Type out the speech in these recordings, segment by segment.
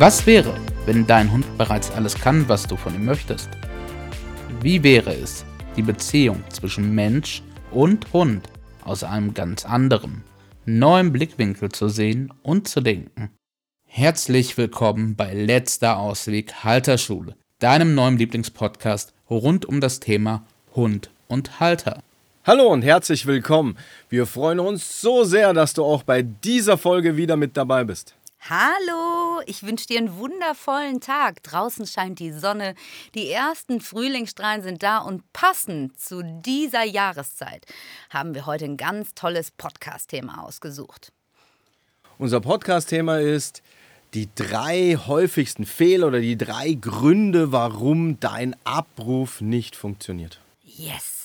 Was wäre, wenn dein Hund bereits alles kann, was du von ihm möchtest? Wie wäre es, die Beziehung zwischen Mensch und Hund aus einem ganz anderen, neuen Blickwinkel zu sehen und zu denken? Herzlich willkommen bei Letzter Ausweg Halterschule, deinem neuen Lieblingspodcast rund um das Thema Hund und Halter. Hallo und herzlich willkommen. Wir freuen uns so sehr, dass du auch bei dieser Folge wieder mit dabei bist. Hallo, ich wünsche dir einen wundervollen Tag. Draußen scheint die Sonne, die ersten Frühlingsstrahlen sind da und passend zu dieser Jahreszeit haben wir heute ein ganz tolles Podcast-Thema ausgesucht. Unser Podcast-Thema ist die drei häufigsten Fehler oder die drei Gründe, warum dein Abruf nicht funktioniert. Yes!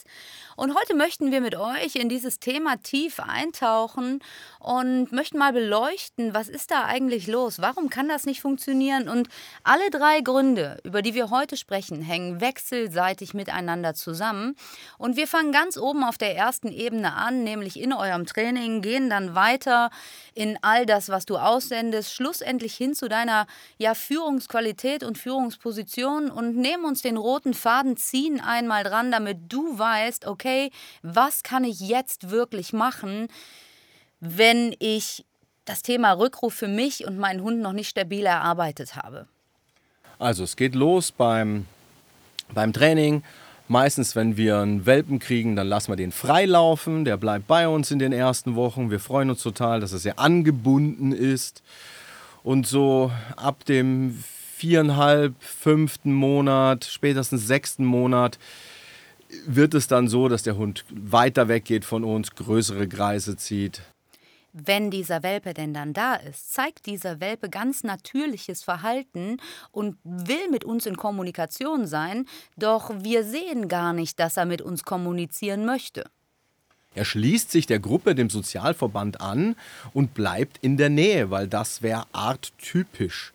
Und heute möchten wir mit euch in dieses Thema tief eintauchen und möchten mal beleuchten, was ist da eigentlich los? Warum kann das nicht funktionieren? Und alle drei Gründe, über die wir heute sprechen, hängen wechselseitig miteinander zusammen. Und wir fangen ganz oben auf der ersten Ebene an, nämlich in eurem Training, gehen dann weiter in all das, was du aussendest, schlussendlich hin zu deiner ja, Führungsqualität und Führungsposition und nehmen uns den roten Faden, ziehen einmal dran, damit du weißt, okay, was kann ich jetzt wirklich machen? wenn ich das Thema Rückruf für mich und meinen Hund noch nicht stabil erarbeitet habe? Also es geht los beim, beim Training. Meistens, wenn wir einen Welpen kriegen, dann lassen wir den freilaufen. Der bleibt bei uns in den ersten Wochen. Wir freuen uns total, dass er sehr angebunden ist. Und so ab dem viereinhalb, fünften Monat, spätestens sechsten Monat, wird es dann so, dass der Hund weiter weggeht von uns, größere Kreise zieht, wenn dieser Welpe denn dann da ist, zeigt dieser Welpe ganz natürliches Verhalten und will mit uns in Kommunikation sein, doch wir sehen gar nicht, dass er mit uns kommunizieren möchte. Er schließt sich der Gruppe, dem Sozialverband an und bleibt in der Nähe, weil das wäre arttypisch.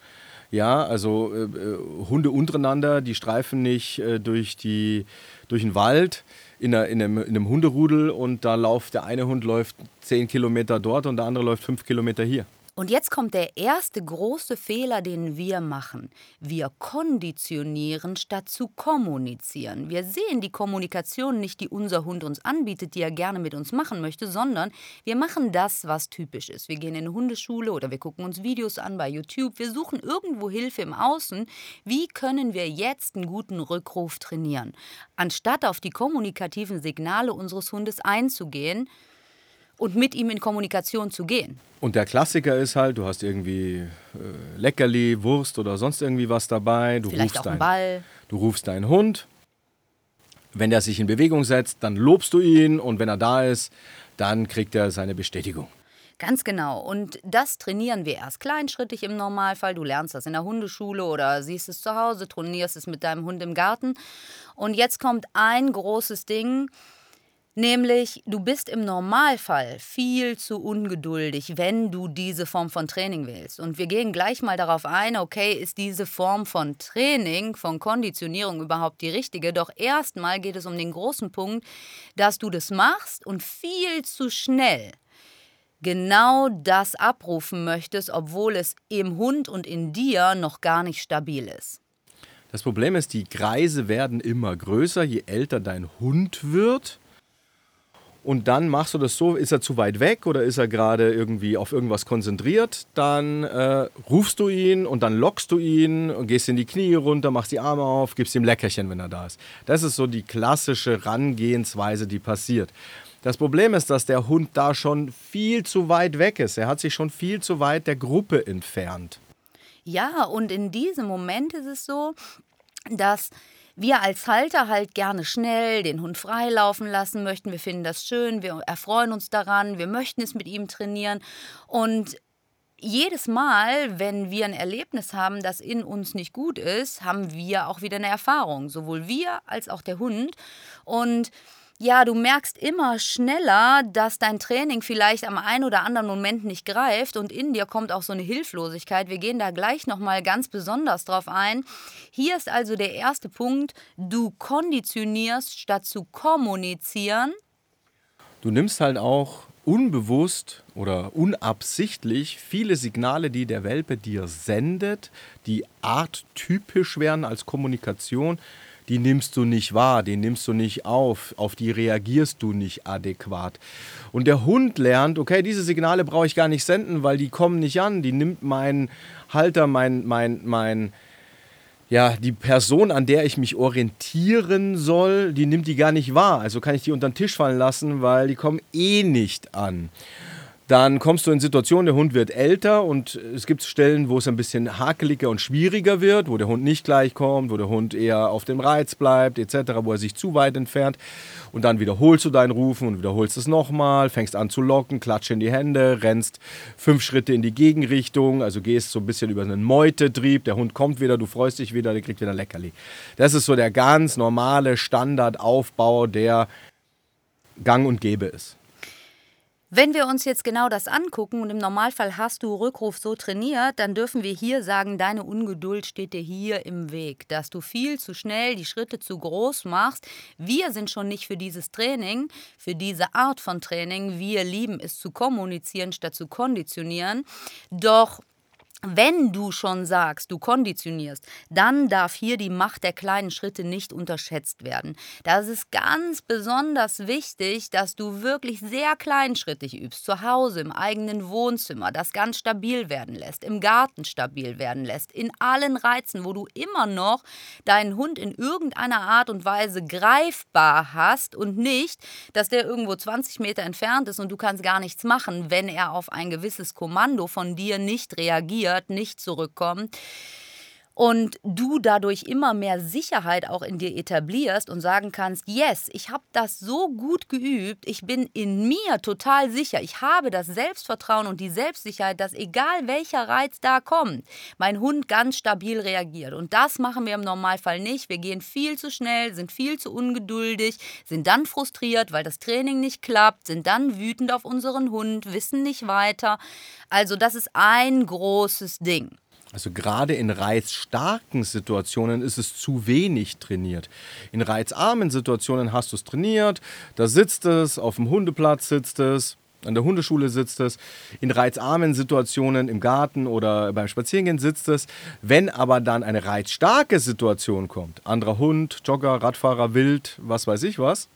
Ja, also äh, äh, Hunde untereinander, die streifen nicht äh, durch, die, durch den Wald in, einer, in, einem, in einem Hunderudel und da läuft der eine Hund läuft 10 Kilometer dort und der andere läuft 5 Kilometer hier. Und jetzt kommt der erste große Fehler, den wir machen. Wir konditionieren statt zu kommunizieren. Wir sehen die Kommunikation nicht, die unser Hund uns anbietet, die er gerne mit uns machen möchte, sondern wir machen das, was typisch ist. Wir gehen in eine Hundeschule oder wir gucken uns Videos an bei YouTube. Wir suchen irgendwo Hilfe im Außen. Wie können wir jetzt einen guten Rückruf trainieren? Anstatt auf die kommunikativen Signale unseres Hundes einzugehen, und mit ihm in Kommunikation zu gehen. Und der Klassiker ist halt, du hast irgendwie äh, Leckerli, Wurst oder sonst irgendwie was dabei. Du Vielleicht rufst auch einen Ball. Du rufst deinen Hund. Wenn der sich in Bewegung setzt, dann lobst du ihn und wenn er da ist, dann kriegt er seine Bestätigung. Ganz genau. Und das trainieren wir erst kleinschrittig im Normalfall. Du lernst das in der Hundeschule oder siehst es zu Hause, trainierst es mit deinem Hund im Garten. Und jetzt kommt ein großes Ding Nämlich, du bist im Normalfall viel zu ungeduldig, wenn du diese Form von Training wählst. Und wir gehen gleich mal darauf ein, okay, ist diese Form von Training, von Konditionierung überhaupt die richtige? Doch erstmal geht es um den großen Punkt, dass du das machst und viel zu schnell genau das abrufen möchtest, obwohl es im Hund und in dir noch gar nicht stabil ist. Das Problem ist, die Kreise werden immer größer, je älter dein Hund wird und dann machst du das so, ist er zu weit weg oder ist er gerade irgendwie auf irgendwas konzentriert, dann äh, rufst du ihn und dann lockst du ihn und gehst in die Knie runter, machst die Arme auf, gibst ihm Leckerchen, wenn er da ist. Das ist so die klassische Rangehensweise, die passiert. Das Problem ist, dass der Hund da schon viel zu weit weg ist. Er hat sich schon viel zu weit der Gruppe entfernt. Ja, und in diesem Moment ist es so, dass wir als Halter halt gerne schnell den Hund freilaufen lassen möchten. Wir finden das schön, wir erfreuen uns daran, wir möchten es mit ihm trainieren. Und jedes Mal, wenn wir ein Erlebnis haben, das in uns nicht gut ist, haben wir auch wieder eine Erfahrung. Sowohl wir als auch der Hund. Und ja, du merkst immer schneller, dass dein Training vielleicht am einen oder anderen Moment nicht greift und in dir kommt auch so eine Hilflosigkeit. Wir gehen da gleich noch mal ganz besonders drauf ein. Hier ist also der erste Punkt, du konditionierst statt zu kommunizieren. Du nimmst halt auch unbewusst oder unabsichtlich viele Signale, die der Welpe dir sendet, die arttypisch wären als Kommunikation, die nimmst du nicht wahr, die nimmst du nicht auf, auf die reagierst du nicht adäquat. Und der Hund lernt, okay, diese Signale brauche ich gar nicht senden, weil die kommen nicht an, die nimmt mein Halter, mein, mein, mein, ja, die Person, an der ich mich orientieren soll, die nimmt die gar nicht wahr. Also kann ich die unter den Tisch fallen lassen, weil die kommen eh nicht an. Dann kommst du in Situationen, der Hund wird älter und es gibt Stellen, wo es ein bisschen hakeliger und schwieriger wird, wo der Hund nicht gleich kommt, wo der Hund eher auf dem Reiz bleibt, etc., wo er sich zu weit entfernt. Und dann wiederholst du dein Rufen und wiederholst es nochmal, fängst an zu locken, klatscht in die Hände, rennst fünf Schritte in die Gegenrichtung, also gehst so ein bisschen über einen Meutetrieb. Der Hund kommt wieder, du freust dich wieder, der kriegt wieder ein Leckerli. Das ist so der ganz normale Standardaufbau, der gang und gäbe ist. Wenn wir uns jetzt genau das angucken und im Normalfall hast du Rückruf so trainiert, dann dürfen wir hier sagen, deine Ungeduld steht dir hier im Weg, dass du viel zu schnell die Schritte zu groß machst. Wir sind schon nicht für dieses Training, für diese Art von Training. Wir lieben es zu kommunizieren statt zu konditionieren. Doch wenn du schon sagst, du konditionierst, dann darf hier die Macht der kleinen Schritte nicht unterschätzt werden. Das ist ganz besonders wichtig, dass du wirklich sehr kleinschrittig übst, zu Hause, im eigenen Wohnzimmer, das ganz stabil werden lässt, im Garten stabil werden lässt, in allen Reizen, wo du immer noch deinen Hund in irgendeiner Art und Weise greifbar hast und nicht, dass der irgendwo 20 Meter entfernt ist und du kannst gar nichts machen, wenn er auf ein gewisses Kommando von dir nicht reagiert reagiert, nicht zurückkommt und du dadurch immer mehr Sicherheit auch in dir etablierst und sagen kannst, yes, ich habe das so gut geübt, ich bin in mir total sicher, ich habe das Selbstvertrauen und die Selbstsicherheit, dass egal welcher Reiz da kommt, mein Hund ganz stabil reagiert. Und das machen wir im Normalfall nicht. Wir gehen viel zu schnell, sind viel zu ungeduldig, sind dann frustriert, weil das Training nicht klappt, sind dann wütend auf unseren Hund, wissen nicht weiter. Also das ist ein großes Ding. Also gerade in reizstarken Situationen ist es zu wenig trainiert. In reizarmen Situationen hast du es trainiert, da sitzt es, auf dem Hundeplatz sitzt es, an der Hundeschule sitzt es, in reizarmen Situationen im Garten oder beim Spazierengehen sitzt es. Wenn aber dann eine reizstarke Situation kommt, anderer Hund, Jogger, Radfahrer, Wild, was weiß ich was,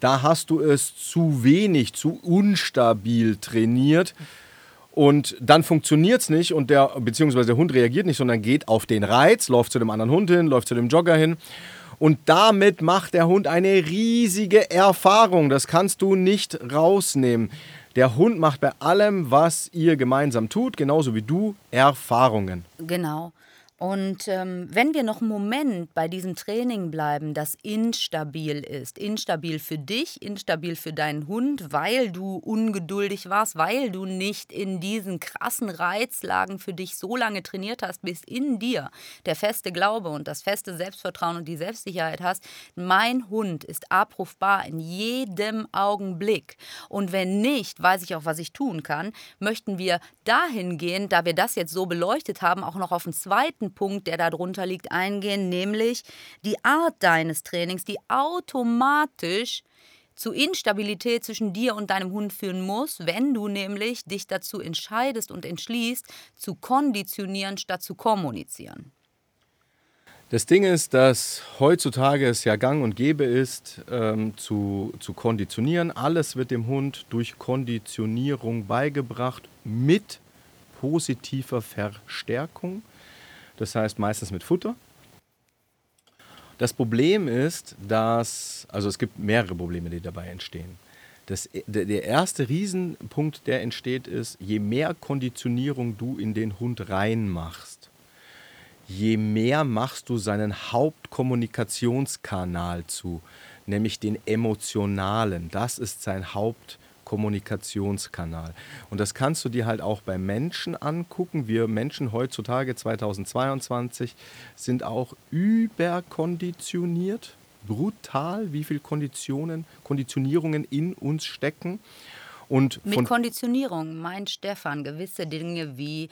da hast du es zu wenig, zu unstabil trainiert und dann funktioniert es nicht und der, beziehungsweise der Hund reagiert nicht, sondern geht auf den Reiz, läuft zu dem anderen Hund hin, läuft zu dem Jogger hin. Und damit macht der Hund eine riesige Erfahrung. Das kannst du nicht rausnehmen. Der Hund macht bei allem, was ihr gemeinsam tut, genauso wie du, Erfahrungen. Genau. Und ähm, wenn wir noch einen Moment bei diesem Training bleiben, das instabil ist, instabil für dich, instabil für deinen Hund, weil du ungeduldig warst, weil du nicht in diesen krassen Reizlagen für dich so lange trainiert hast, bis in dir der feste Glaube und das feste Selbstvertrauen und die Selbstsicherheit hast, mein Hund ist abrufbar in jedem Augenblick. Und wenn nicht, weiß ich auch, was ich tun kann, möchten wir dahingehend, da wir das jetzt so beleuchtet haben, auch noch auf den zweiten zweiten Punkt, der darunter liegt, eingehen, nämlich die Art deines Trainings, die automatisch zu Instabilität zwischen dir und deinem Hund führen muss, wenn du nämlich dich dazu entscheidest und entschließt, zu konditionieren statt zu kommunizieren. Das Ding ist, dass heutzutage es ja gang und gäbe ist, ähm, zu, zu konditionieren. Alles wird dem Hund durch Konditionierung beigebracht mit positiver Verstärkung. Das heißt meistens mit Futter. Das Problem ist, dass, also es gibt mehrere Probleme, die dabei entstehen. Das, der erste Riesenpunkt, der entsteht, ist, je mehr Konditionierung du in den Hund reinmachst, je mehr machst du seinen Hauptkommunikationskanal zu, nämlich den emotionalen. Das ist sein Hauptkommunikationskanal. Kommunikationskanal. Und das kannst du dir halt auch bei Menschen angucken. Wir Menschen heutzutage 2022 sind auch überkonditioniert. Brutal, wie viele Konditionen, Konditionierungen in uns stecken. Und Mit Konditionierung meint Stefan gewisse Dinge wie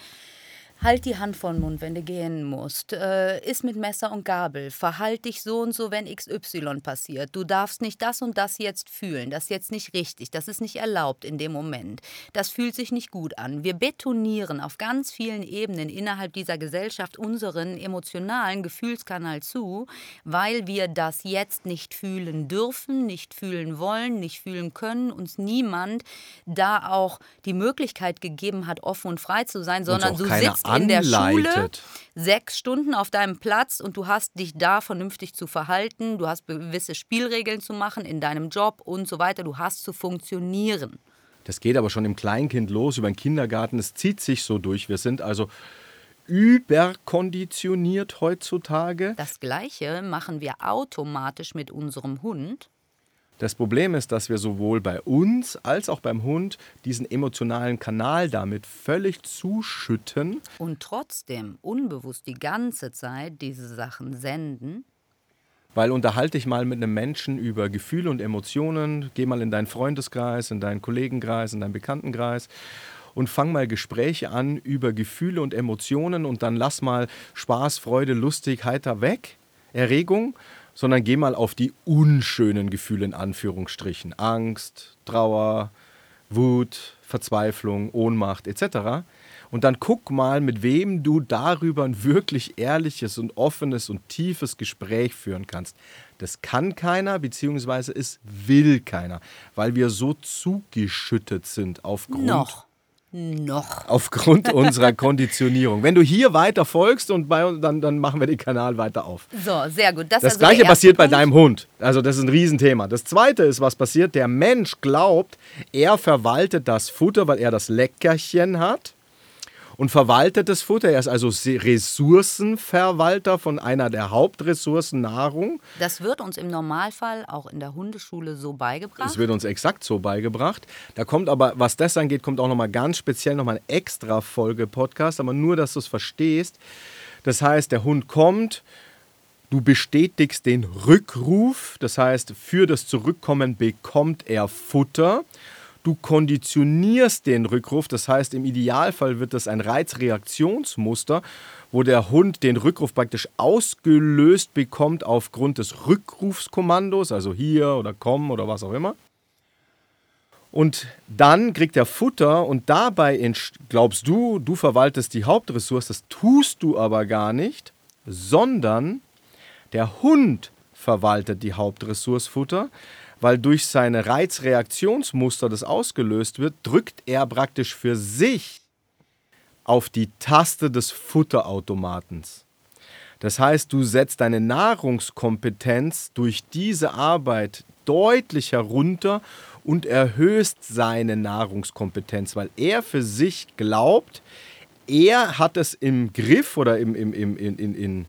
Halt die Hand vor den Mund, wenn du gehen musst. Äh, iss mit Messer und Gabel. Verhalt dich so und so, wenn XY passiert. Du darfst nicht das und das jetzt fühlen. Das ist jetzt nicht richtig. Das ist nicht erlaubt in dem Moment. Das fühlt sich nicht gut an. Wir betonieren auf ganz vielen Ebenen innerhalb dieser Gesellschaft unseren emotionalen Gefühlskanal zu, weil wir das jetzt nicht fühlen dürfen, nicht fühlen wollen, nicht fühlen können. Uns niemand da auch die Möglichkeit gegeben hat, offen und frei zu sein, sondern du sitzt in der Schule sechs Stunden auf deinem Platz und du hast dich da vernünftig zu verhalten, du hast gewisse Spielregeln zu machen in deinem Job und so weiter, du hast zu funktionieren. Das geht aber schon im Kleinkind los, über den Kindergarten, es zieht sich so durch. Wir sind also überkonditioniert heutzutage. Das gleiche machen wir automatisch mit unserem Hund. Das Problem ist, dass wir sowohl bei uns als auch beim Hund diesen emotionalen Kanal damit völlig zuschütten. Und trotzdem unbewusst die ganze Zeit diese Sachen senden. Weil unterhalte dich mal mit einem Menschen über Gefühle und Emotionen, geh mal in deinen Freundeskreis, in deinen Kollegenkreis, in deinen Bekanntenkreis und fang mal Gespräche an über Gefühle und Emotionen und dann lass mal Spaß, Freude, lustig, heiter weg, Erregung sondern geh mal auf die unschönen Gefühle in Anführungsstrichen. Angst, Trauer, Wut, Verzweiflung, Ohnmacht etc. Und dann guck mal, mit wem du darüber ein wirklich ehrliches und offenes und tiefes Gespräch führen kannst. Das kann keiner, beziehungsweise es will keiner, weil wir so zugeschüttet sind aufgrund Noch noch. Aufgrund unserer Konditionierung. Wenn du hier weiter folgst und bei uns, dann, dann machen wir den Kanal weiter auf. So, sehr gut. Das, das also gleiche passiert Punkt. bei deinem Hund. Also das ist ein Riesenthema. Das zweite ist, was passiert. Der Mensch glaubt, er verwaltet das Futter, weil er das Leckerchen hat und verwaltet das Futter. Er ist also Ressourcenverwalter von einer der Hauptressourcen Nahrung. Das wird uns im Normalfall auch in der Hundeschule so beigebracht. Das wird uns exakt so beigebracht. Da kommt aber, was das angeht, kommt auch nochmal ganz speziell nochmal eine extra Folge Podcast, aber nur, dass du es verstehst. Das heißt, der Hund kommt, Du bestätigst den Rückruf, das heißt, für das Zurückkommen bekommt er Futter. Du konditionierst den Rückruf, das heißt im Idealfall wird das ein Reizreaktionsmuster, wo der Hund den Rückruf praktisch ausgelöst bekommt aufgrund des Rückrufskommandos, also hier oder komm oder was auch immer. Und dann kriegt er Futter und dabei glaubst du, du verwaltest die Hauptressource, das tust du aber gar nicht, sondern der Hund verwaltet die Hauptressource Futter weil durch seine Reizreaktionsmuster, das ausgelöst wird, drückt er praktisch für sich auf die Taste des Futterautomatens. Das heißt, du setzt deine Nahrungskompetenz durch diese Arbeit deutlich herunter und erhöhst seine Nahrungskompetenz, weil er für sich glaubt, er hat es im Griff oder im, im, im, in, in,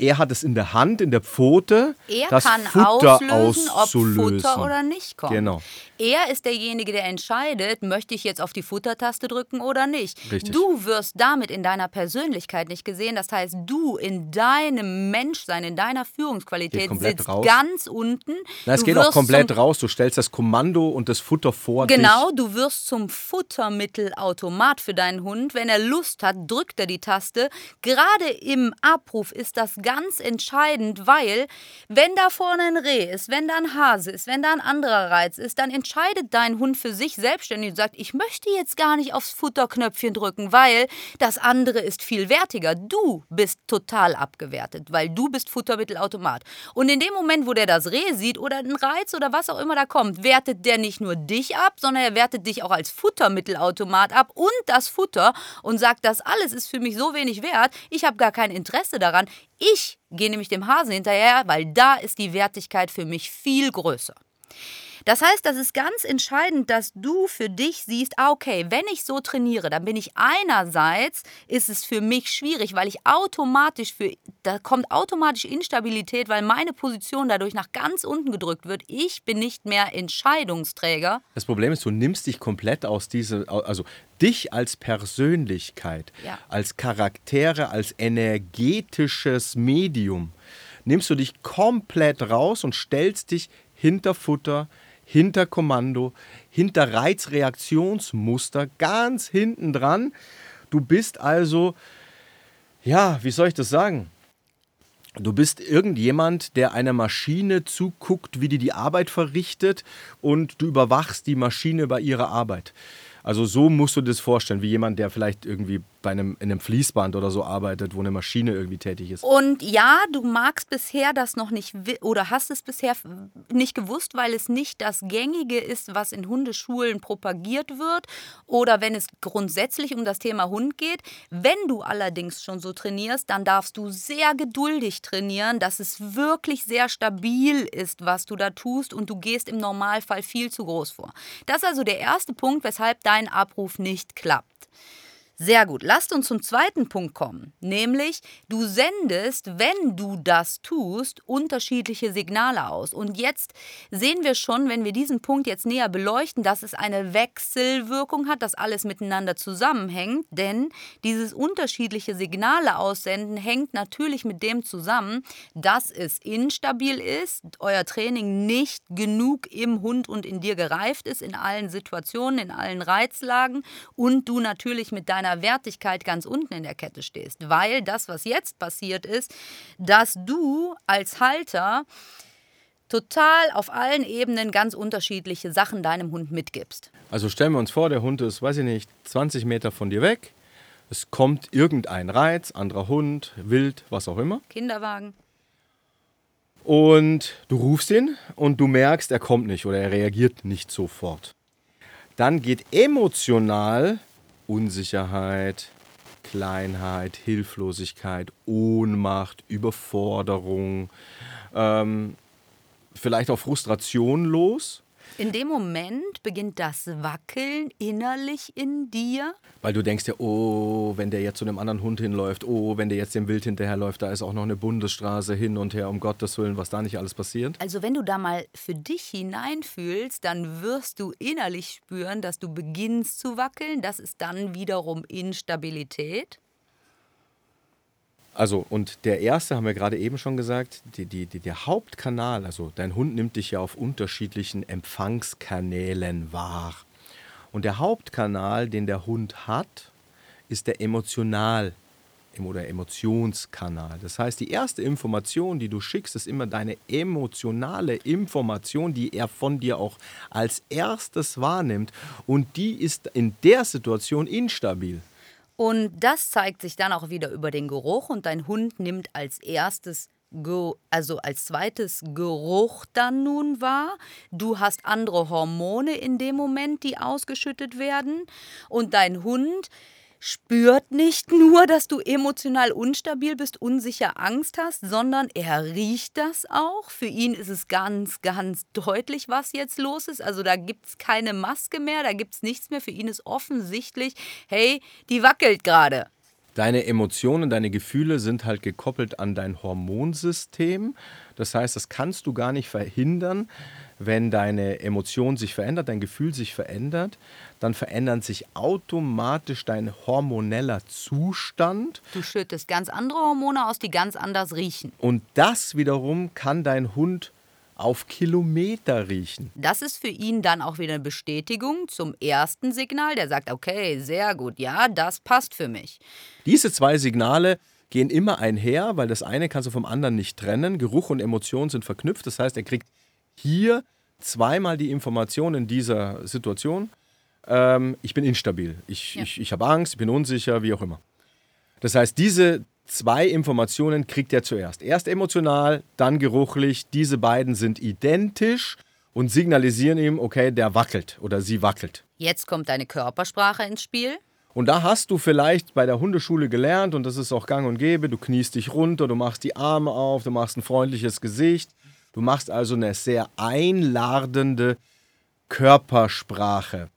er hat es in der Hand, in der Pfote, er das kann Futter auslösen, auszulösen. ob Futter oder nicht kommt. Genau. Er ist derjenige, der entscheidet, möchte ich jetzt auf die Futtertaste drücken oder nicht. Richtig. Du wirst damit in deiner Persönlichkeit nicht gesehen. Das heißt, du in deinem Menschsein, in deiner Führungsqualität sitzt raus. ganz unten. Na, es du geht auch komplett raus. Du stellst das Kommando und das Futter vor Genau, dich. du wirst zum Futtermittelautomat für deinen Hund. Wenn er Lust hat, drückt er die Taste. Gerade im Abruf ist das ganz entscheidend, weil wenn da vorne ein Reh ist, wenn da ein Hase ist, wenn da ein anderer Reiz ist, dann entscheidet entscheidet dein Hund für sich selbstständig und sagt, ich möchte jetzt gar nicht aufs Futterknöpfchen drücken, weil das andere ist viel wertiger. Du bist total abgewertet, weil du bist Futtermittelautomat. Und in dem Moment, wo der das Reh sieht oder einen Reiz oder was auch immer da kommt, wertet der nicht nur dich ab, sondern er wertet dich auch als Futtermittelautomat ab und das Futter und sagt, das alles ist für mich so wenig wert, ich habe gar kein Interesse daran. Ich gehe nämlich dem Hasen hinterher, weil da ist die Wertigkeit für mich viel größer. Das heißt, das ist ganz entscheidend, dass du für dich siehst, ah, okay, wenn ich so trainiere, dann bin ich einerseits, ist es für mich schwierig, weil ich automatisch für, da kommt automatisch Instabilität, weil meine Position dadurch nach ganz unten gedrückt wird. Ich bin nicht mehr Entscheidungsträger. Das Problem ist, du nimmst dich komplett aus diese, also dich als Persönlichkeit, ja. als Charaktere, als energetisches Medium, nimmst du dich komplett raus und stellst dich hinter Futter, hinter Kommando, hinter Reizreaktionsmuster, ganz hinten dran. Du bist also, ja, wie soll ich das sagen? Du bist irgendjemand, der einer Maschine zuguckt, wie die die Arbeit verrichtet und du überwachst die Maschine bei ihrer Arbeit. Also so musst du das vorstellen, wie jemand, der vielleicht irgendwie bei einem, in einem Fließband oder so arbeitet, wo eine Maschine irgendwie tätig ist. Und ja, du magst bisher das noch nicht oder hast es bisher nicht gewusst, weil es nicht das Gängige ist, was in Hundeschulen propagiert wird oder wenn es grundsätzlich um das Thema Hund geht. Wenn du allerdings schon so trainierst, dann darfst du sehr geduldig trainieren, dass es wirklich sehr stabil ist, was du da tust und du gehst im Normalfall viel zu groß vor. Das ist also der erste Punkt, weshalb dein Abruf nicht klappt. Sehr gut. Lasst uns zum zweiten Punkt kommen, nämlich du sendest, wenn du das tust, unterschiedliche Signale aus. Und jetzt sehen wir schon, wenn wir diesen Punkt jetzt näher beleuchten, dass es eine Wechselwirkung hat, dass alles miteinander zusammenhängt, denn dieses unterschiedliche Signale aussenden hängt natürlich mit dem zusammen, dass es instabil ist, euer Training nicht genug im Hund und in dir gereift ist, in allen Situationen, in allen Reizlagen und du natürlich mit deiner deiner Wertigkeit ganz unten in der Kette stehst. Weil das, was jetzt passiert ist, dass du als Halter total auf allen Ebenen ganz unterschiedliche Sachen deinem Hund mitgibst. Also stellen wir uns vor, der Hund ist, weiß ich nicht, 20 Meter von dir weg. Es kommt irgendein Reiz, anderer Hund, wild, was auch immer. Kinderwagen. Und du rufst ihn und du merkst, er kommt nicht oder er reagiert nicht sofort. Dann geht emotional Unsicherheit, Kleinheit, Hilflosigkeit, Ohnmacht, Überforderung, ähm, vielleicht auch Frustration los. In dem Moment beginnt das Wackeln innerlich in dir. Weil du denkst ja, oh, wenn der jetzt zu einem anderen Hund hinläuft, oh, wenn der jetzt dem Wild hinterherläuft, da ist auch noch eine Bundesstraße hin und her, um Gottes Willen, was da nicht alles passiert. Also wenn du da mal für dich hineinfühlst, dann wirst du innerlich spüren, dass du beginnst zu wackeln. Das ist dann wiederum Instabilität. Also, und der erste haben wir gerade eben schon gesagt, die, die, die, der Hauptkanal, also dein Hund nimmt dich ja auf unterschiedlichen Empfangskanälen wahr. Und der Hauptkanal, den der Hund hat, ist der Emotional- oder Emotionskanal. Das heißt, die erste Information, die du schickst, ist immer deine emotionale Information, die er von dir auch als erstes wahrnimmt. Und die ist in der Situation instabil. Und das zeigt sich dann auch wieder über den Geruch und dein Hund nimmt als erstes also als zweites Geruch dann nun wahr. Du hast andere Hormone in dem Moment, die ausgeschüttet werden. Und dein Hund spürt nicht nur, dass du emotional unstabil bist, unsicher Angst hast, sondern er riecht das auch. Für ihn ist es ganz, ganz deutlich, was jetzt los ist. Also da gibt es keine Maske mehr, da gibt es nichts mehr. Für ihn ist offensichtlich, hey, die wackelt gerade. Deine Emotionen, deine Gefühle sind halt gekoppelt an dein Hormonsystem. Das heißt, das kannst du gar nicht verhindern, wenn deine Emotion sich verändert, dein Gefühl sich verändert, dann verändert sich automatisch dein hormoneller Zustand. Du schüttest ganz andere Hormone aus, die ganz anders riechen. Und das wiederum kann dein Hund auf Kilometer riechen. Das ist für ihn dann auch wieder eine Bestätigung zum ersten Signal, der sagt, okay, sehr gut, ja, das passt für mich. Diese zwei Signale gehen immer einher, weil das eine kannst du vom anderen nicht trennen. Geruch und Emotion sind verknüpft. Das heißt, er kriegt hier zweimal die Information in dieser Situation. Ähm, ich bin instabil, ich, ja. ich, ich habe Angst, ich bin unsicher, wie auch immer. Das heißt, diese zwei Informationen kriegt er zuerst. Erst emotional, dann geruchlich. Diese beiden sind identisch und signalisieren ihm, okay, der wackelt oder sie wackelt. Jetzt kommt deine Körpersprache ins Spiel. Und da hast du vielleicht bei der Hundeschule gelernt, und das ist auch gang und gäbe, du kniest dich runter, du machst die Arme auf, du machst ein freundliches Gesicht. Du machst also eine sehr einladende Körpersprache.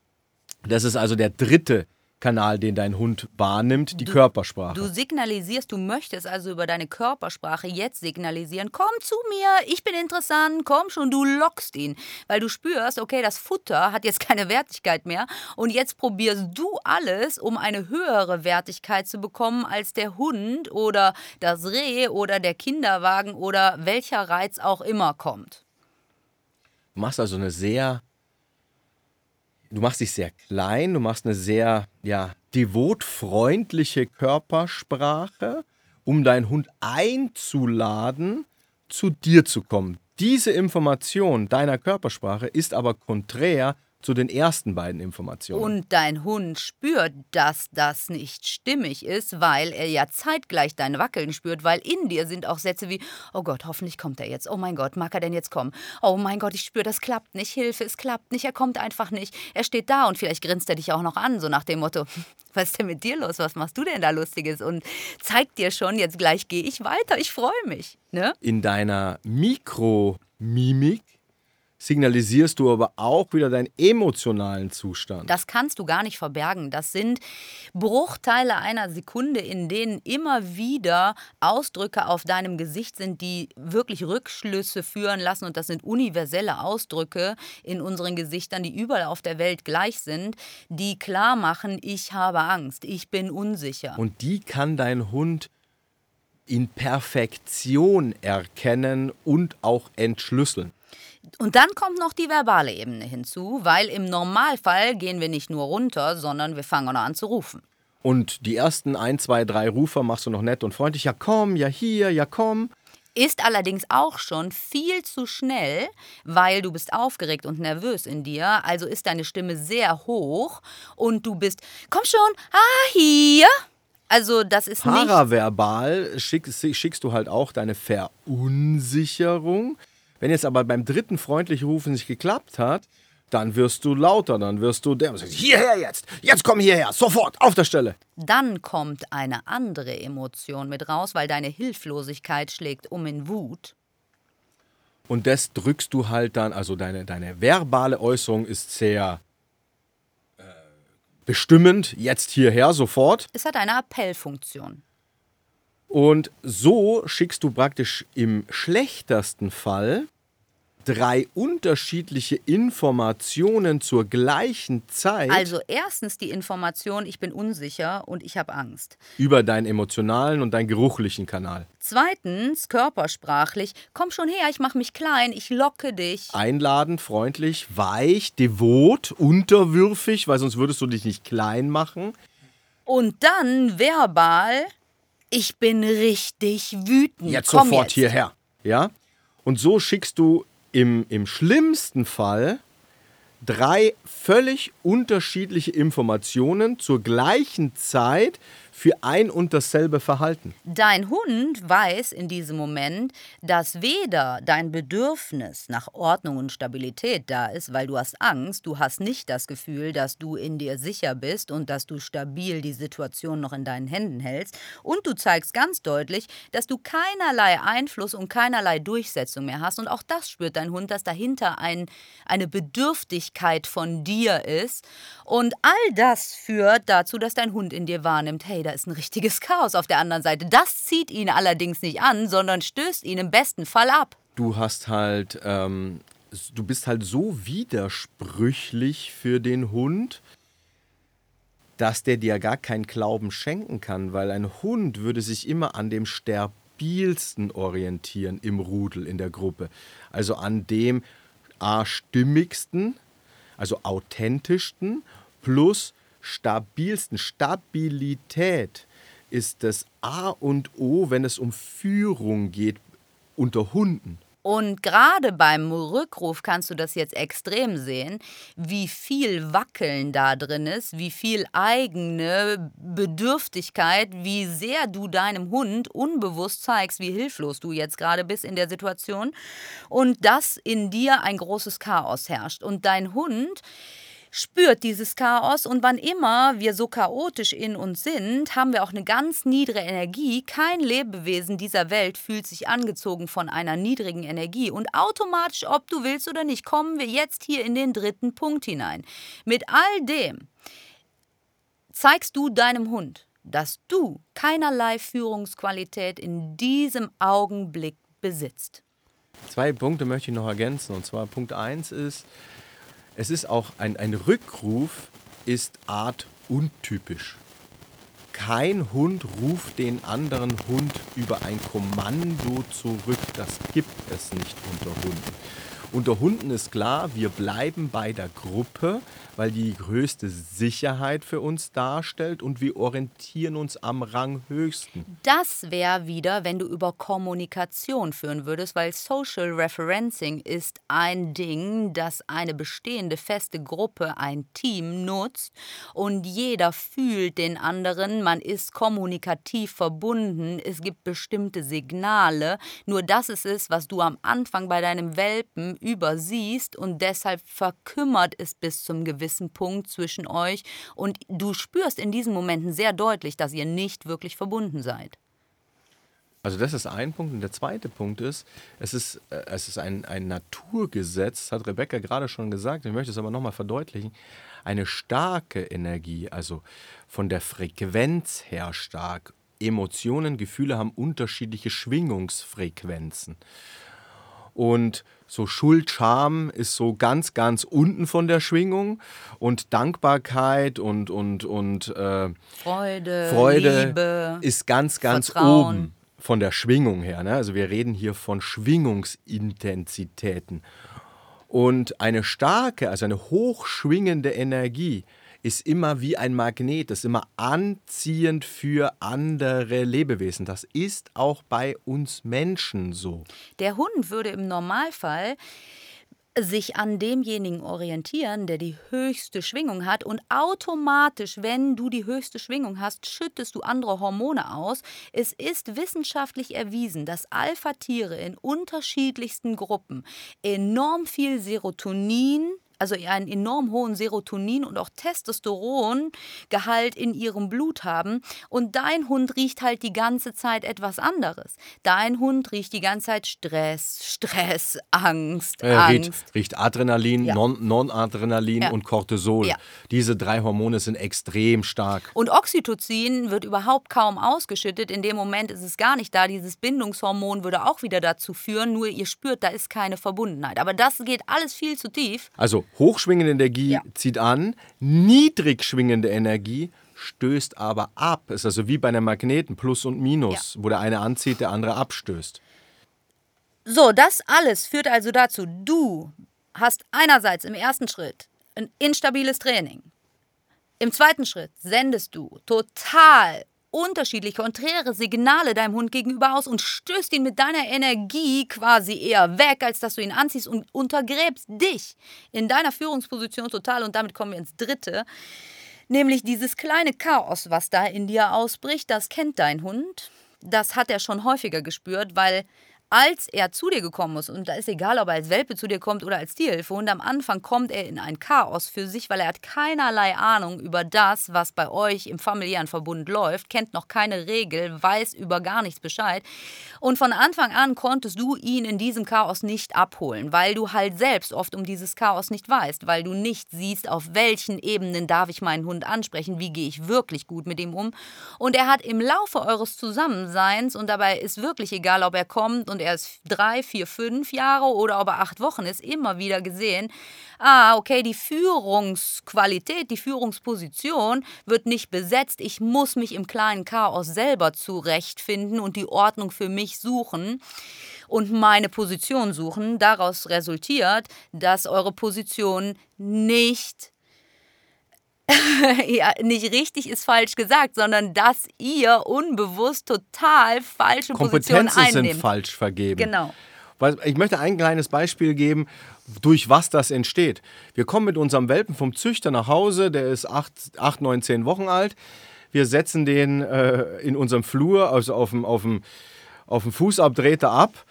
Das ist also der dritte Kanal, den dein Hund wahrnimmt, die du, Körpersprache. Du signalisierst, du möchtest also über deine Körpersprache jetzt signalisieren, komm zu mir, ich bin interessant, komm schon, du lockst ihn, weil du spürst, okay, das Futter hat jetzt keine Wertigkeit mehr und jetzt probierst du alles, um eine höhere Wertigkeit zu bekommen als der Hund oder das Reh oder der Kinderwagen oder welcher Reiz auch immer kommt. Du machst also eine sehr du machst dich sehr klein, du machst eine sehr ja, devot freundliche Körpersprache, um deinen Hund einzuladen, zu dir zu kommen. Diese Information deiner Körpersprache ist aber konträr zu den ersten beiden Informationen. Und dein Hund spürt, dass das nicht stimmig ist, weil er ja zeitgleich dein Wackeln spürt, weil in dir sind auch Sätze wie, oh Gott, hoffentlich kommt er jetzt. Oh mein Gott, mag er denn jetzt kommen? Oh mein Gott, ich spüre, das klappt nicht. Hilfe, es klappt nicht. Er kommt einfach nicht. Er steht da und vielleicht grinst er dich auch noch an, so nach dem Motto, was ist denn mit dir los? Was machst du denn da Lustiges? Und zeigt dir schon, jetzt gleich gehe ich weiter. Ich freue mich. Ne? In deiner Mikromimik signalisierst du aber auch wieder deinen emotionalen Zustand. Das kannst du gar nicht verbergen. Das sind Bruchteile einer Sekunde, in denen immer wieder Ausdrücke auf deinem Gesicht sind, die wirklich Rückschlüsse führen lassen. Und das sind universelle Ausdrücke in unseren Gesichtern, die überall auf der Welt gleich sind, die klar machen, ich habe Angst, ich bin unsicher. Und die kann dein Hund in Perfektion erkennen und auch entschlüsseln. Und dann kommt noch die verbale Ebene hinzu, weil im Normalfall gehen wir nicht nur runter, sondern wir fangen auch noch an zu rufen. Und die ersten ein, zwei, drei Rufer machst du noch nett und freundlich. Ja, komm, ja, hier, ja, komm. Ist allerdings auch schon viel zu schnell, weil du bist aufgeregt und nervös in dir. Also ist deine Stimme sehr hoch und du bist, komm schon, ah, hier. Also das ist nicht... Paraverbal schickst, schickst du halt auch deine Verunsicherung. Wenn jetzt aber beim dritten freundlich rufen nicht geklappt hat, dann wirst du lauter, dann wirst du der, hierher jetzt, jetzt komm hierher, sofort, auf der Stelle. Dann kommt eine andere Emotion mit raus, weil deine Hilflosigkeit schlägt um in Wut. Und das drückst du halt dann, also deine, deine verbale Äußerung ist sehr äh, bestimmend, jetzt hierher, sofort. Es hat eine Appellfunktion. Und so schickst du praktisch im schlechtesten Fall drei unterschiedliche Informationen zur gleichen Zeit. Also erstens die Information, ich bin unsicher und ich habe Angst. Über deinen emotionalen und deinen geruchlichen Kanal. Zweitens körpersprachlich, komm schon her, ich mache mich klein, ich locke dich. Einladend, freundlich, weich, devot, unterwürfig, weil sonst würdest du dich nicht klein machen. Und dann verbal, ich bin richtig wütend. Jetzt komm sofort jetzt. hierher. Ja? Und so schickst du im, im schlimmsten Fall drei völlig unterschiedliche Informationen zur gleichen Zeit für ein und dasselbe Verhalten. Dein Hund weiß in diesem Moment, dass weder dein Bedürfnis nach Ordnung und Stabilität da ist, weil du hast Angst, du hast nicht das Gefühl, dass du in dir sicher bist und dass du stabil die Situation noch in deinen Händen hältst. Und du zeigst ganz deutlich, dass du keinerlei Einfluss und keinerlei Durchsetzung mehr hast. Und auch das spürt dein Hund, dass dahinter ein, eine Bedürftigkeit von dir ist. Und all das führt dazu, dass dein Hund in dir wahrnimmt, hey, da ist ein richtiges Chaos auf der anderen Seite. Das zieht ihn allerdings nicht an, sondern stößt ihn im besten Fall ab. Du hast halt, ähm, du bist halt so widersprüchlich für den Hund, dass der dir gar keinen Glauben schenken kann, weil ein Hund würde sich immer an dem stabilsten orientieren im Rudel, in der Gruppe. Also an dem A stimmigsten, also authentischsten plus stabilsten. Stabilität ist das A und O, wenn es um Führung geht unter Hunden. Und gerade beim Rückruf kannst du das jetzt extrem sehen, wie viel Wackeln da drin ist, wie viel eigene Bedürftigkeit, wie sehr du deinem Hund unbewusst zeigst, wie hilflos du jetzt gerade bist in der Situation und dass in dir ein großes Chaos herrscht. Und dein Hund spürt dieses Chaos und wann immer wir so chaotisch in uns sind, haben wir auch eine ganz niedrige Energie. Kein Lebewesen dieser Welt fühlt sich angezogen von einer niedrigen Energie und automatisch, ob du willst oder nicht, kommen wir jetzt hier in den dritten Punkt hinein. Mit all dem zeigst du deinem Hund, dass du keinerlei Führungsqualität in diesem Augenblick besitzt. Zwei Punkte möchte ich noch ergänzen. Und zwar Punkt 1 ist, es ist auch ein, ein Rückruf ist Art untypisch. Kein Hund ruft den anderen Hund über ein Kommando zurück. Das gibt es nicht unter Hunden. Unter Hunden ist klar, wir bleiben bei der Gruppe, weil die größte Sicherheit für uns darstellt und wir orientieren uns am Ranghöchsten. Das wäre wieder, wenn du über Kommunikation führen würdest, weil Social Referencing ist ein Ding, das eine bestehende feste Gruppe, ein Team nutzt und jeder fühlt den anderen, man ist kommunikativ verbunden, es gibt bestimmte Signale. Nur das ist es, was du am Anfang bei deinem Welpen übersiehst und deshalb verkümmert es bis zum gewissen Punkt zwischen euch und du spürst in diesen Momenten sehr deutlich, dass ihr nicht wirklich verbunden seid. Also das ist ein Punkt. Und der zweite Punkt ist, es ist, äh, es ist ein, ein Naturgesetz, hat Rebecca gerade schon gesagt, ich möchte es aber nochmal verdeutlichen, eine starke Energie, also von der Frequenz her stark. Emotionen, Gefühle haben unterschiedliche Schwingungsfrequenzen. Und so Schuld, Scham ist so ganz, ganz unten von der Schwingung. Und Dankbarkeit und, und, und äh, Freude, Freude Liebe, ist ganz, ganz Vertrauen. oben von der Schwingung her. Ne? Also wir reden hier von Schwingungsintensitäten. Und eine starke, also eine hochschwingende Energie ist immer wie ein Magnet, ist immer anziehend für andere Lebewesen. Das ist auch bei uns Menschen so. Der Hund würde im Normalfall sich an demjenigen orientieren, der die höchste Schwingung hat und automatisch, wenn du die höchste Schwingung hast, schüttest du andere Hormone aus. Es ist wissenschaftlich erwiesen, dass Alpha-Tiere in unterschiedlichsten Gruppen enorm viel Serotonin also einen enorm hohen Serotonin und auch Testosterongehalt in ihrem Blut haben. Und dein Hund riecht halt die ganze Zeit etwas anderes. Dein Hund riecht die ganze Zeit Stress, Stress, Angst, Er Angst. riecht, riecht Adrenalin, Ja. Non- Non-Adrenalin Ja. und Cortisol. Ja. Diese drei Hormone sind extrem stark. Und Oxytocin wird überhaupt kaum ausgeschüttet. In dem Moment ist es gar nicht da. Dieses Bindungshormon würde auch wieder dazu führen. Nur ihr spürt, da ist keine Verbundenheit. Aber das geht alles viel zu tief. Also hochschwingende Energie Ja. zieht an, niedrig schwingende Energie stößt aber ab. Ist also wie bei einem Magneten, Plus und Minus, wo der eine anzieht, der andere abstößt. So, das alles führt also dazu, du hast einerseits im ersten Schritt ein instabiles Training. Im zweiten Schritt sendest du total unterschiedliche, konträre Signale deinem Hund gegenüber aus und stößt ihn mit deiner Energie quasi eher weg, als dass du ihn anziehst und untergräbst dich in deiner Führungsposition total. Und damit kommen wir ins dritte. Nämlich dieses kleine Chaos, was da in dir ausbricht, das kennt dein Hund. Das hat er schon häufiger gespürt, weil als er zu dir gekommen ist, und da ist egal, ob er als Welpe zu dir kommt oder als Tierhilfehund, am Anfang kommt er in ein Chaos für sich, weil er hat keinerlei Ahnung über das, was bei euch im familiären Verbund läuft, kennt noch keine Regel, weiß über gar nichts Bescheid. Und von Anfang an konntest du ihn in diesem Chaos nicht abholen, weil du halt selbst oft um dieses Chaos nicht weißt, weil du nicht siehst, auf welchen Ebenen darf ich meinen Hund ansprechen, wie gehe ich wirklich gut mit ihm um. Und er hat im Laufe eures Zusammenseins, und dabei ist wirklich egal, ob er kommt und er ist drei, vier, fünf Jahre oder ob er acht Wochen ist, immer wieder gesehen, ah, okay, die Führungsqualität, die Führungsposition wird nicht besetzt. Ich muss mich im kleinen Chaos selber zurechtfinden und die Ordnung für mich suchen und meine Position suchen. Daraus resultiert, dass eure Position nicht ja, nicht richtig ist falsch gesagt, sondern dass ihr unbewusst total falsche Positionen Kompetenzen sind falsch vergeben. Genau. Ich möchte ein kleines Beispiel geben, durch was das entsteht. Wir kommen mit unserem Welpen vom Züchter nach Hause, der ist 8, 8 9, 10 Wochen alt. Wir setzen den äh, in unserem Flur, also auf dem, auf dem, auf dem Fußabtreter ab.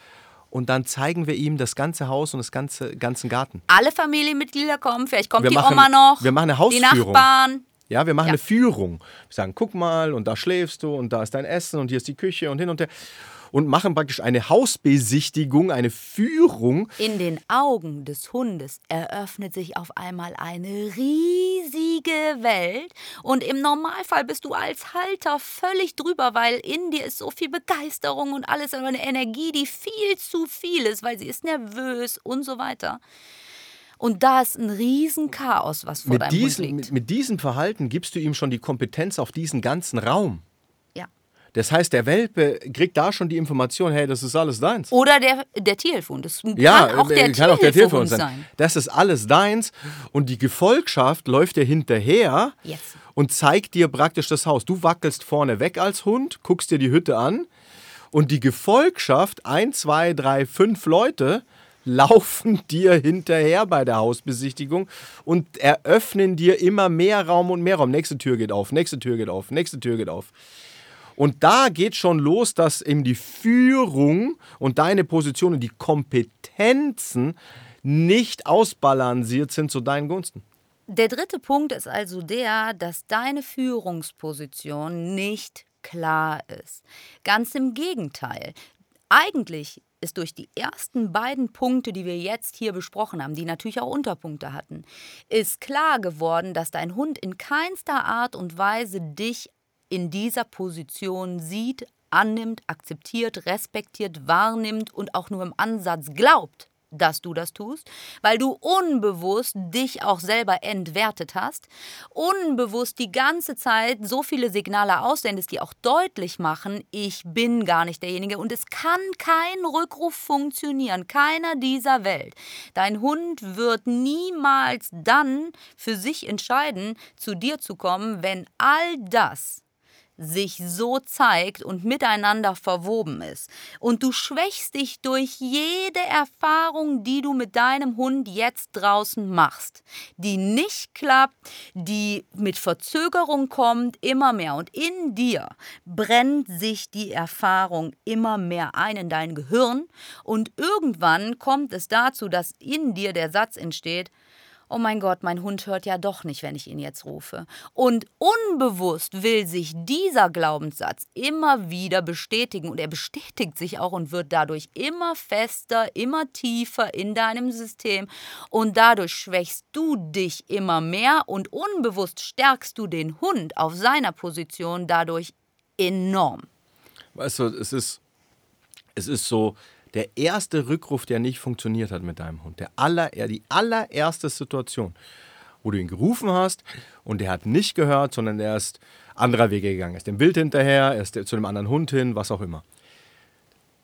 Und dann zeigen wir ihm das ganze Haus und das ganze ganzen Garten. Alle Familienmitglieder kommen, vielleicht kommt Wir die machen- Oma noch, wir machen eine die Hausführung. Nachbarn. Ja, wir machen Ja. eine Führung. Wir sagen, guck mal, und da schläfst du, und da ist dein Essen, und hier ist die Küche, und hin und her. Und machen praktisch eine Hausbesichtigung, eine Führung. In den Augen des Hundes eröffnet sich auf einmal eine riesige Welt und im Normalfall bist du als Halter völlig drüber, weil in dir ist so viel Begeisterung und alles, aber eine Energie, die viel zu viel ist, weil sie ist nervös und so weiter. Und da ist ein Riesenchaos, was vor Mit, deinem diesem, Hund mit, liegt. mit diesem Verhalten gibst du ihm schon die Kompetenz auf diesen ganzen Raum. Ja. Das heißt, der Welpe kriegt da schon die Information, hey, das ist alles deins. Oder der, der Tierhilfehund. Das Ja, kann auch äh, der kann auch der Tierhund sein. sein. Das ist alles deins und die Gefolgschaft läuft dir hinterher Yes. und zeigt dir praktisch das Haus. Du wackelst vorne weg als Hund, guckst dir die Hütte an und die Gefolgschaft, ein, zwei, drei, fünf Leute, laufen dir hinterher bei der Hausbesichtigung und eröffnen dir immer mehr Raum und mehr Raum. Nächste Tür geht auf, nächste Tür geht auf, nächste Tür geht auf. Und da geht schon los, dass eben die Führung und deine Position und die Kompetenzen nicht ausbalanciert sind zu deinen Gunsten. Der dritte Punkt ist also der, dass deine Führungsposition nicht klar ist. Ganz im Gegenteil. Eigentlich ist durch die ersten beiden Punkte, die wir jetzt hier besprochen haben, die natürlich auch Unterpunkte hatten, ist klar geworden, dass dein Hund in keinster Art und Weise dich in dieser Position sieht, annimmt, akzeptiert, respektiert, wahrnimmt und auch nur im Ansatz glaubt, dass du das tust, weil du unbewusst dich auch selber entwertet hast, unbewusst die ganze Zeit so viele Signale aussendest, die auch deutlich machen, ich bin gar nicht derjenige und es kann kein Rückruf funktionieren, keiner dieser Welt. Dein Hund wird niemals dann für sich entscheiden, zu dir zu kommen, wenn all das sich so zeigt und miteinander verwoben ist. Und du schwächst dich durch jede Erfahrung, die du mit deinem Hund jetzt draußen machst, die nicht klappt, die mit Verzögerung kommt, immer mehr. Und in dir brennt sich die Erfahrung immer mehr ein in dein Gehirn. Und irgendwann kommt es dazu, dass in dir der Satz entsteht, oh mein Gott, mein Hund hört ja doch nicht, wenn ich ihn jetzt rufe. Und unbewusst will sich dieser Glaubenssatz immer wieder bestätigen und er bestätigt sich auch und wird dadurch immer fester, immer tiefer in deinem System und dadurch schwächst du dich immer mehr und unbewusst stärkst du den Hund auf seiner Position dadurch enorm. Weißt du, es ist, es ist so, der erste Rückruf, der nicht funktioniert hat mit deinem Hund, der aller, die allererste Situation, wo du ihn gerufen hast und der hat nicht gehört, sondern er ist anderer Wege gegangen. Er ist dem Bild hinterher, er ist zu dem anderen Hund hin, was auch immer.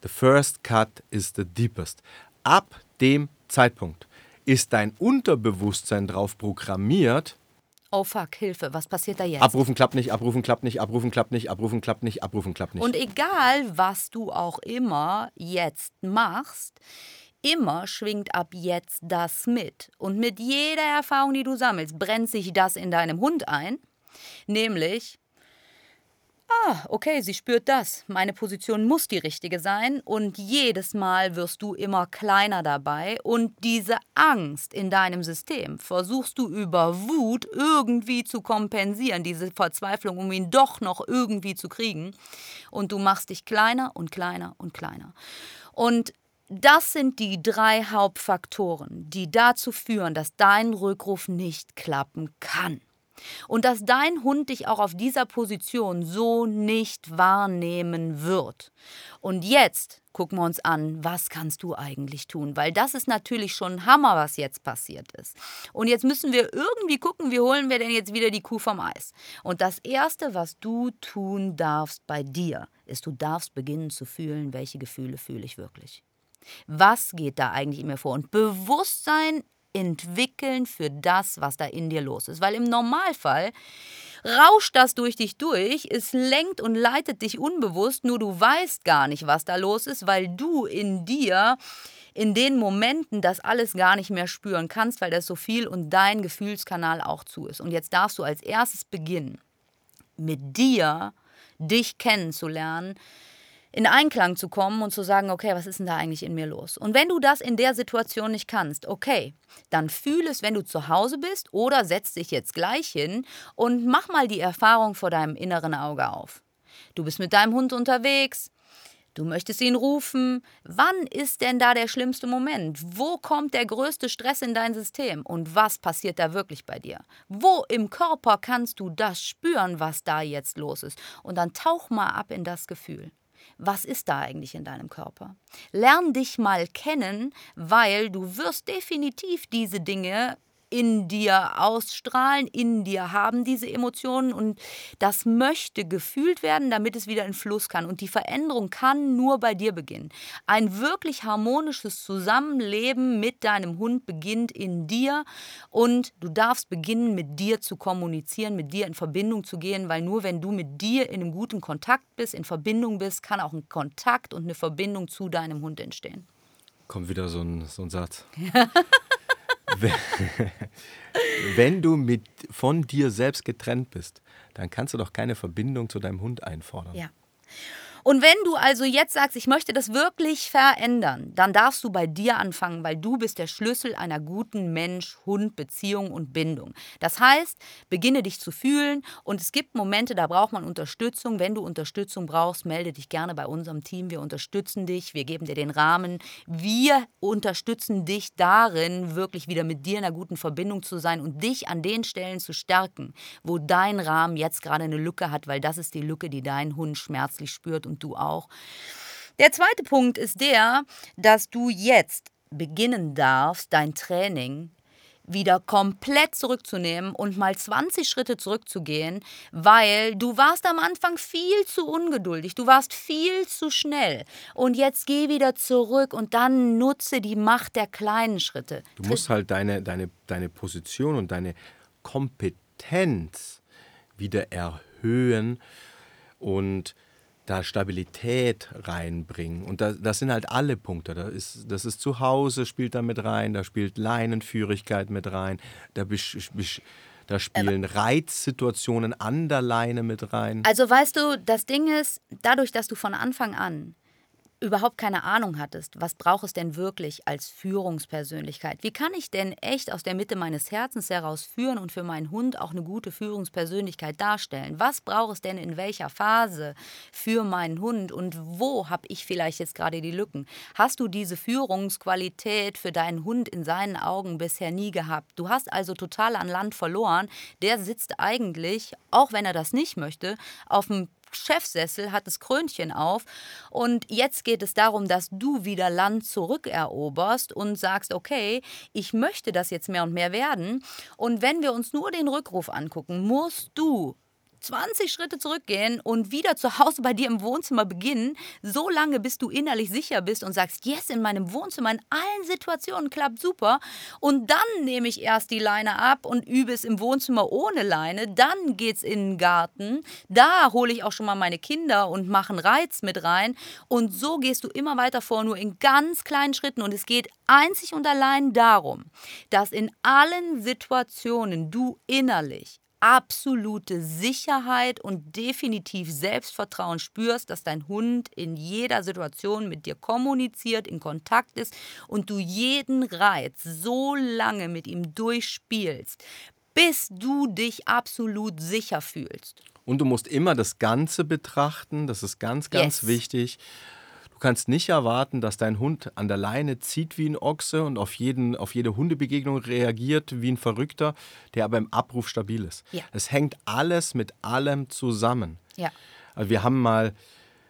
The first cut is the deepest. Ab dem Zeitpunkt ist dein Unterbewusstsein drauf programmiert, Oh fuck, Hilfe, was passiert da jetzt? abrufen klappt nicht, abrufen klappt nicht, abrufen klappt nicht, abrufen klappt nicht, abrufen klappt nicht. Und egal, was du auch immer jetzt machst, immer schwingt ab jetzt das mit. Und mit jeder Erfahrung, die du sammelst, brennt sich das in deinem Hund ein. Nämlich, ah, okay, sie spürt das. Meine Position muss die richtige sein. Und jedes Mal wirst du immer kleiner dabei. Und diese Angst in deinem System versuchst du über Wut irgendwie zu kompensieren. Diese Verzweiflung, um ihn doch noch irgendwie zu kriegen. Und du machst dich kleiner und kleiner und kleiner. Und das sind die drei Hauptfaktoren, die dazu führen, dass dein Rückruf nicht klappen kann. Und dass dein Hund dich auch auf dieser Position so nicht wahrnehmen wird. Und jetzt gucken wir uns an, was kannst du eigentlich tun? Weil das ist natürlich schon ein Hammer, was jetzt passiert ist. Und jetzt müssen wir irgendwie gucken, wie holen wir denn jetzt wieder die Kuh vom Eis? Und das Erste, was du tun darfst bei dir, ist, du darfst beginnen zu fühlen, welche Gefühle fühle ich wirklich. Was geht da eigentlich in mir vor? Und Bewusstsein entwickeln für das, was da in dir los ist. Weil im Normalfall rauscht das durch dich durch, es lenkt und leitet dich unbewusst, nur du weißt gar nicht, was da los ist, weil du in dir in den Momenten das alles gar nicht mehr spüren kannst, weil das so viel und dein Gefühlskanal auch zu ist. Und jetzt darfst du als erstes beginnen, mit dir dich kennenzulernen, in Einklang zu kommen und zu sagen, okay, was ist denn da eigentlich in mir los? Und wenn du das in der Situation nicht kannst, okay, dann fühl es, wenn du zu Hause bist oder setz dich jetzt gleich hin und mach mal die Erfahrung vor deinem inneren Auge auf. Du bist mit deinem Hund unterwegs, Du möchtest ihn rufen. Wann ist denn da der schlimmste Moment? Wo kommt der größte Stress in dein System? Und was passiert da wirklich bei dir? Wo im Körper kannst du das spüren, was da jetzt los ist? Und dann tauch mal ab in das Gefühl. Was ist da eigentlich in deinem Körper? Lern dich mal kennen, weil du wirst definitiv diese Dinge in dir ausstrahlen, in dir haben diese Emotionen und das möchte gefühlt werden, damit es wieder in Fluss kann. Und die Veränderung kann nur bei dir beginnen. Ein wirklich harmonisches Zusammenleben mit deinem Hund beginnt in dir und du darfst beginnen, mit dir zu kommunizieren, mit dir in Verbindung zu gehen, weil nur wenn du mit dir in einem guten Kontakt bist, in Verbindung bist, kann auch ein Kontakt und eine Verbindung zu deinem Hund entstehen. Kommt wieder so ein, so ein Satz. Wenn du mit, von dir selbst getrennt bist, dann kannst du doch keine Verbindung zu deinem Hund einfordern. Ja. Und wenn du also jetzt sagst, ich möchte das wirklich verändern, dann darfst du bei dir anfangen, weil du bist der Schlüssel einer guten Mensch-Hund-Beziehung und Bindung. Das heißt, beginne dich zu fühlen und es gibt Momente, da braucht man Unterstützung. Wenn du Unterstützung brauchst, melde dich gerne bei unserem Team. Wir unterstützen dich, wir geben dir den Rahmen. Wir unterstützen dich darin, wirklich wieder mit dir in einer guten Verbindung zu sein und dich an den Stellen zu stärken, wo dein Rahmen jetzt gerade eine Lücke hat, weil das ist die Lücke, die dein Hund schmerzlich spürt und du auch. Der zweite Punkt ist der, dass du jetzt beginnen darfst, dein Training wieder komplett zurückzunehmen und mal 20 Schritte zurückzugehen, weil du warst am Anfang viel zu ungeduldig, du warst viel zu schnell und jetzt geh wieder zurück und dann nutze die Macht der kleinen Schritte. Du musst halt deine, deine, deine Position und deine Kompetenz wieder erhöhen und da Stabilität reinbringen. Und da, das sind halt alle Punkte. Da ist, das ist zu Hause, spielt da mit rein, da spielt Leinenführigkeit mit rein, da, da spielen Reizsituationen an der Leine mit rein. Also weißt du, das Ding ist, dadurch, dass du von Anfang an überhaupt keine Ahnung hattest, was braucht es denn wirklich als Führungspersönlichkeit? Wie kann ich denn echt aus der Mitte meines Herzens heraus führen und für meinen Hund auch eine gute Führungspersönlichkeit darstellen? Was braucht es denn in welcher Phase für meinen Hund und wo habe ich vielleicht jetzt gerade die Lücken? Hast du diese Führungsqualität für deinen Hund in seinen Augen bisher nie gehabt? Du hast also total an Land verloren. Der sitzt eigentlich, auch wenn er das nicht möchte, auf dem Chefsessel, hat das Krönchen auf. Und jetzt geht es darum, dass du wieder Land zurückeroberst und sagst, okay, ich möchte das jetzt mehr und mehr werden. Und wenn wir uns nur den Rückruf angucken, musst du 20 Schritte zurückgehen und wieder zu Hause bei dir im Wohnzimmer beginnen, so lange bis du innerlich sicher bist und sagst, yes, in meinem Wohnzimmer, in allen Situationen klappt super. Und dann nehme ich erst die Leine ab und übe es im Wohnzimmer ohne Leine. Dann geht's in den Garten. Da hole ich auch schon mal meine Kinder und mache einen Reiz mit rein. Und so gehst du immer weiter vor, nur in ganz kleinen Schritten. Und es geht einzig und allein darum, dass in allen Situationen du innerlich absolute Sicherheit und definitiv Selbstvertrauen spürst, dass dein Hund in jeder Situation mit dir kommuniziert, in Kontakt ist und du jeden Reiz so lange mit ihm durchspielst, bis du dich absolut sicher fühlst. Und du musst immer das Ganze betrachten, das ist ganz, ganz yes. wichtig. Du kannst nicht erwarten, dass dein Hund an der Leine zieht wie ein Ochse und auf, jeden, auf jede Hundebegegnung reagiert wie ein Verrückter, der aber im Abruf stabil ist. Ja. Es hängt alles mit allem zusammen. Ja. Also wir haben mal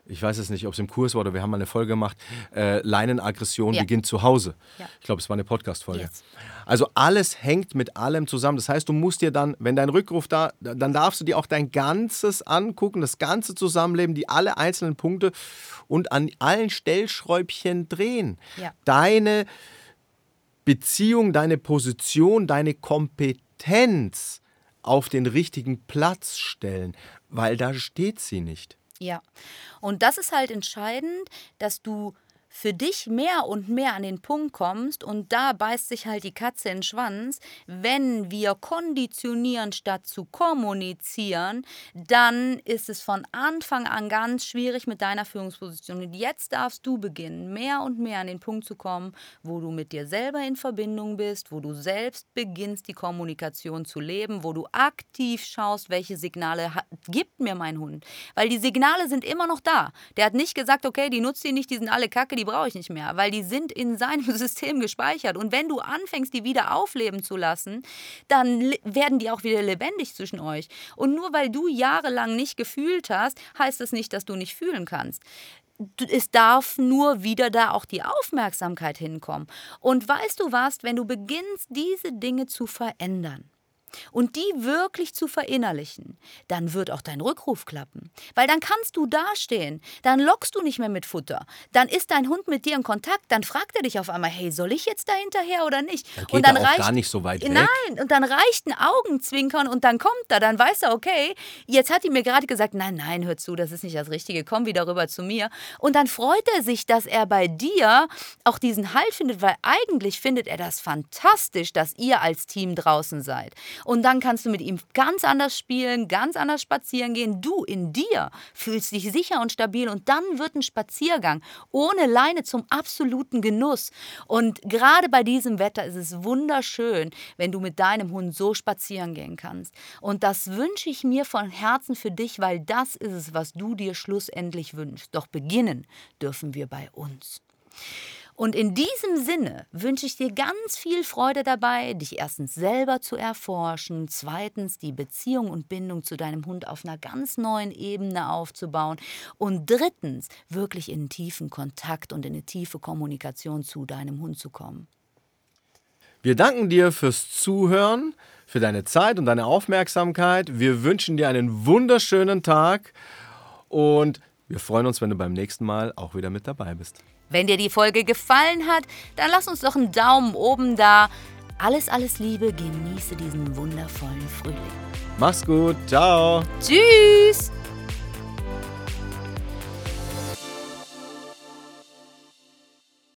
ich weiß es nicht, ob es im Kurs war oder wir haben mal eine Folge gemacht, äh, Leinenaggression ja. beginnt zu Hause. Ja. Ich glaube, es war eine Podcast-Folge. Yes. Also alles hängt mit allem zusammen. Das heißt, du musst dir dann, wenn dein Rückruf da, dann darfst du dir auch dein Ganzes angucken, das ganze Zusammenleben, die alle einzelnen Punkte und an allen Stellschräubchen drehen. Ja. Deine Beziehung, deine Position, deine Kompetenz auf den richtigen Platz stellen, weil da steht sie nicht. Ja, und das ist halt entscheidend, dass du für dich mehr und mehr an den Punkt kommst und da beißt sich halt die Katze in den Schwanz, wenn wir konditionieren statt zu kommunizieren, dann ist es von Anfang an ganz schwierig mit deiner Führungsposition. Und jetzt darfst du beginnen, mehr und mehr an den Punkt zu kommen, wo du mit dir selber in Verbindung bist, wo du selbst beginnst, die Kommunikation zu leben, wo du aktiv schaust, welche Signale gibt mir mein Hund. Weil die Signale sind immer noch da. Der hat nicht gesagt, okay, die nutzt die nicht, die sind alle kacke, die brauche ich nicht mehr, weil die sind in seinem System gespeichert. Und wenn du anfängst, die wieder aufleben zu lassen, dann werden die auch wieder lebendig zwischen euch. Und nur weil du jahrelang nicht gefühlt hast, heißt das nicht, dass du nicht fühlen kannst es darf nur wieder da auch die Aufmerksamkeit hinkommen. Und weißt du was, wenn du beginnst, diese Dinge zu verändern, und die wirklich zu verinnerlichen, dann wird auch dein Rückruf klappen. Weil dann kannst du dastehen, dann lockst du nicht mehr mit Futter, dann ist dein Hund mit dir in Kontakt, dann fragt er dich auf einmal, hey, soll ich jetzt da hinterher oder nicht? Dann geht und dann er auch reicht, gar nicht so weit weg. Nein, und dann reicht ein Augenzwinkern und dann kommt er, dann weiß er, okay, jetzt hat die mir gerade gesagt, nein, nein, hör zu, das ist nicht das Richtige, komm wieder rüber zu mir. Und dann freut er sich, dass er bei dir auch diesen Halt findet, weil eigentlich findet er das fantastisch, dass ihr als Team draußen seid. Und dann kannst du mit ihm ganz anders spielen, ganz anders spazieren gehen. Du in dir fühlst dich sicher und stabil und dann wird ein Spaziergang ohne Leine zum absoluten Genuss. Und gerade bei diesem Wetter ist es wunderschön, wenn du mit deinem Hund so spazieren gehen kannst. Und das wünsche ich mir von Herzen für dich, weil das ist es, was du dir schlussendlich wünschst. Doch beginnen dürfen wir bei uns. Und in diesem Sinne wünsche ich dir ganz viel Freude dabei, dich erstens selber zu erforschen, zweitens die Beziehung und Bindung zu deinem Hund auf einer ganz neuen Ebene aufzubauen und drittens wirklich in tiefen Kontakt und in eine tiefe Kommunikation zu deinem Hund zu kommen. Wir danken dir fürs Zuhören, für deine Zeit und deine Aufmerksamkeit. Wir wünschen dir einen wunderschönen Tag und wir freuen uns, wenn du beim nächsten Mal auch wieder mit dabei bist. Wenn dir die Folge gefallen hat, dann lass uns doch einen Daumen oben da. Alles, alles Liebe, genieße diesen wundervollen Frühling. Mach's gut, ciao. Tschüss!